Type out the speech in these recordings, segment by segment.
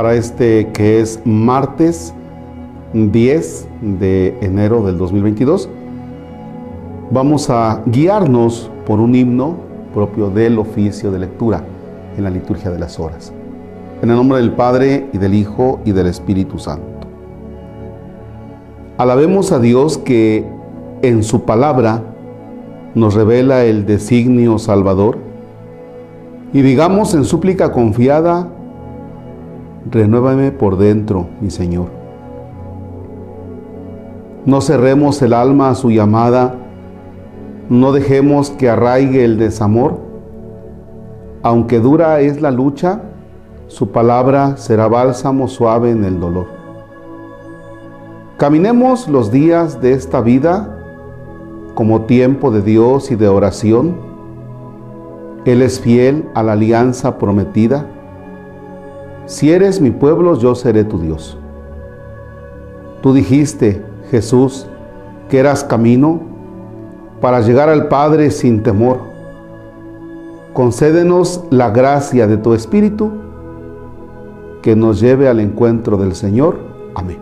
para este que es martes 10 de enero del 2022. Vamos a guiarnos por un himno propio del oficio de lectura en la liturgia de las horas. En el nombre del Padre y del Hijo y del Espíritu Santo. Alabemos a Dios que en su palabra nos revela el designio salvador y digamos en súplica confiada, renuévame por dentro, mi Señor. No cerremos el alma a su llamada, no dejemos que arraigue el desamor. Aunque dura es la lucha, su palabra será bálsamo suave en el dolor. Caminemos los días de esta vida como tiempo de Dios y de oración. Él es fiel a la alianza prometida. Si eres mi pueblo, yo seré tu Dios. Tú dijiste, Jesús, que eras camino para llegar al Padre sin temor. Concédenos la gracia de tu Espíritu que nos lleve al encuentro del Señor. Amén.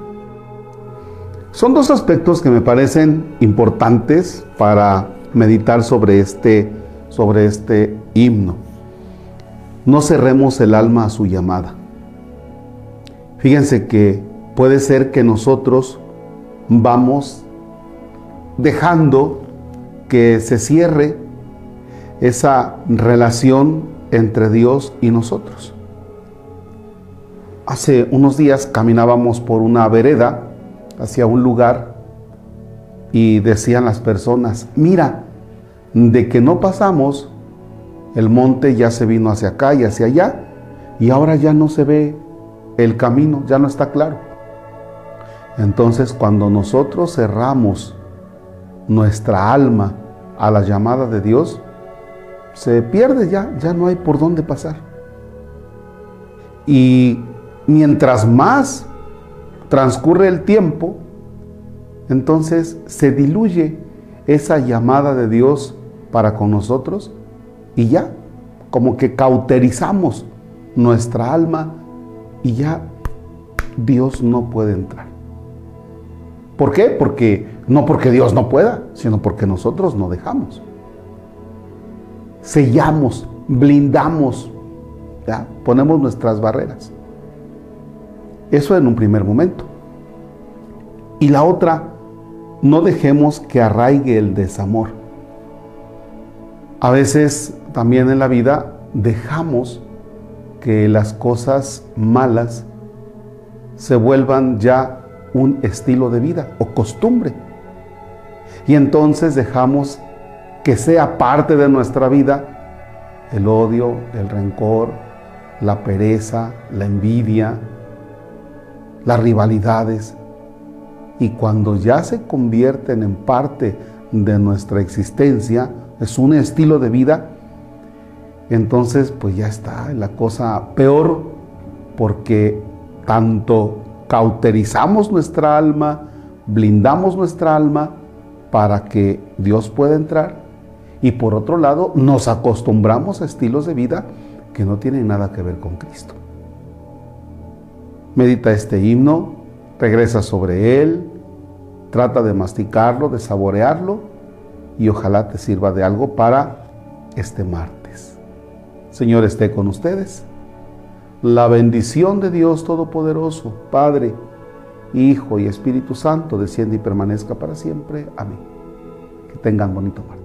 Son dos aspectos que me parecen importantes para meditar sobre este, sobre este himno. No cerremos el alma a su llamada. Fíjense que puede ser que nosotros vamos dejando que se cierre esa relación entre Dios y nosotros. Hace unos días caminábamos por una vereda hacia un lugar y decían las personas, mira, de que no pasamos, el monte ya se vino hacia acá y hacia allá y ahora ya no se ve el camino, ya no está claro. Entonces cuando nosotros cerramos nuestra alma a la llamada de Dios, se pierde ya, ya no hay por dónde pasar. Y mientras más transcurre el tiempo, entonces se diluye esa llamada de Dios para con nosotros y ya, como que cauterizamos nuestra alma y ya Dios no puede entrar. ¿Por qué? Porque no porque Dios no pueda, sino porque nosotros no dejamos. Sellamos, blindamos, ¿ya? ponemos nuestras barreras. Eso en un primer momento. Y la otra, no dejemos que arraigue el desamor. A veces también en la vida dejamos que las cosas malas se vuelvan ya un estilo de vida o costumbre. Y entonces dejamos que sea parte de nuestra vida el odio, el rencor, la pereza, la envidia, las rivalidades. Y cuando ya se convierten en parte de nuestra existencia, es un estilo de vida, entonces pues ya está la cosa peor porque tanto cauterizamos nuestra alma, blindamos nuestra alma para que Dios pueda entrar y por otro lado nos acostumbramos a estilos de vida que no tienen nada que ver con Cristo. Medita este himno, regresa sobre él, trata de masticarlo, de saborearlo y ojalá te sirva de algo para este martes. Señor esté con ustedes. La bendición de Dios Todopoderoso, Padre, Hijo y Espíritu Santo, desciende y permanezca para siempre. Amén. Que tengan bonito martes.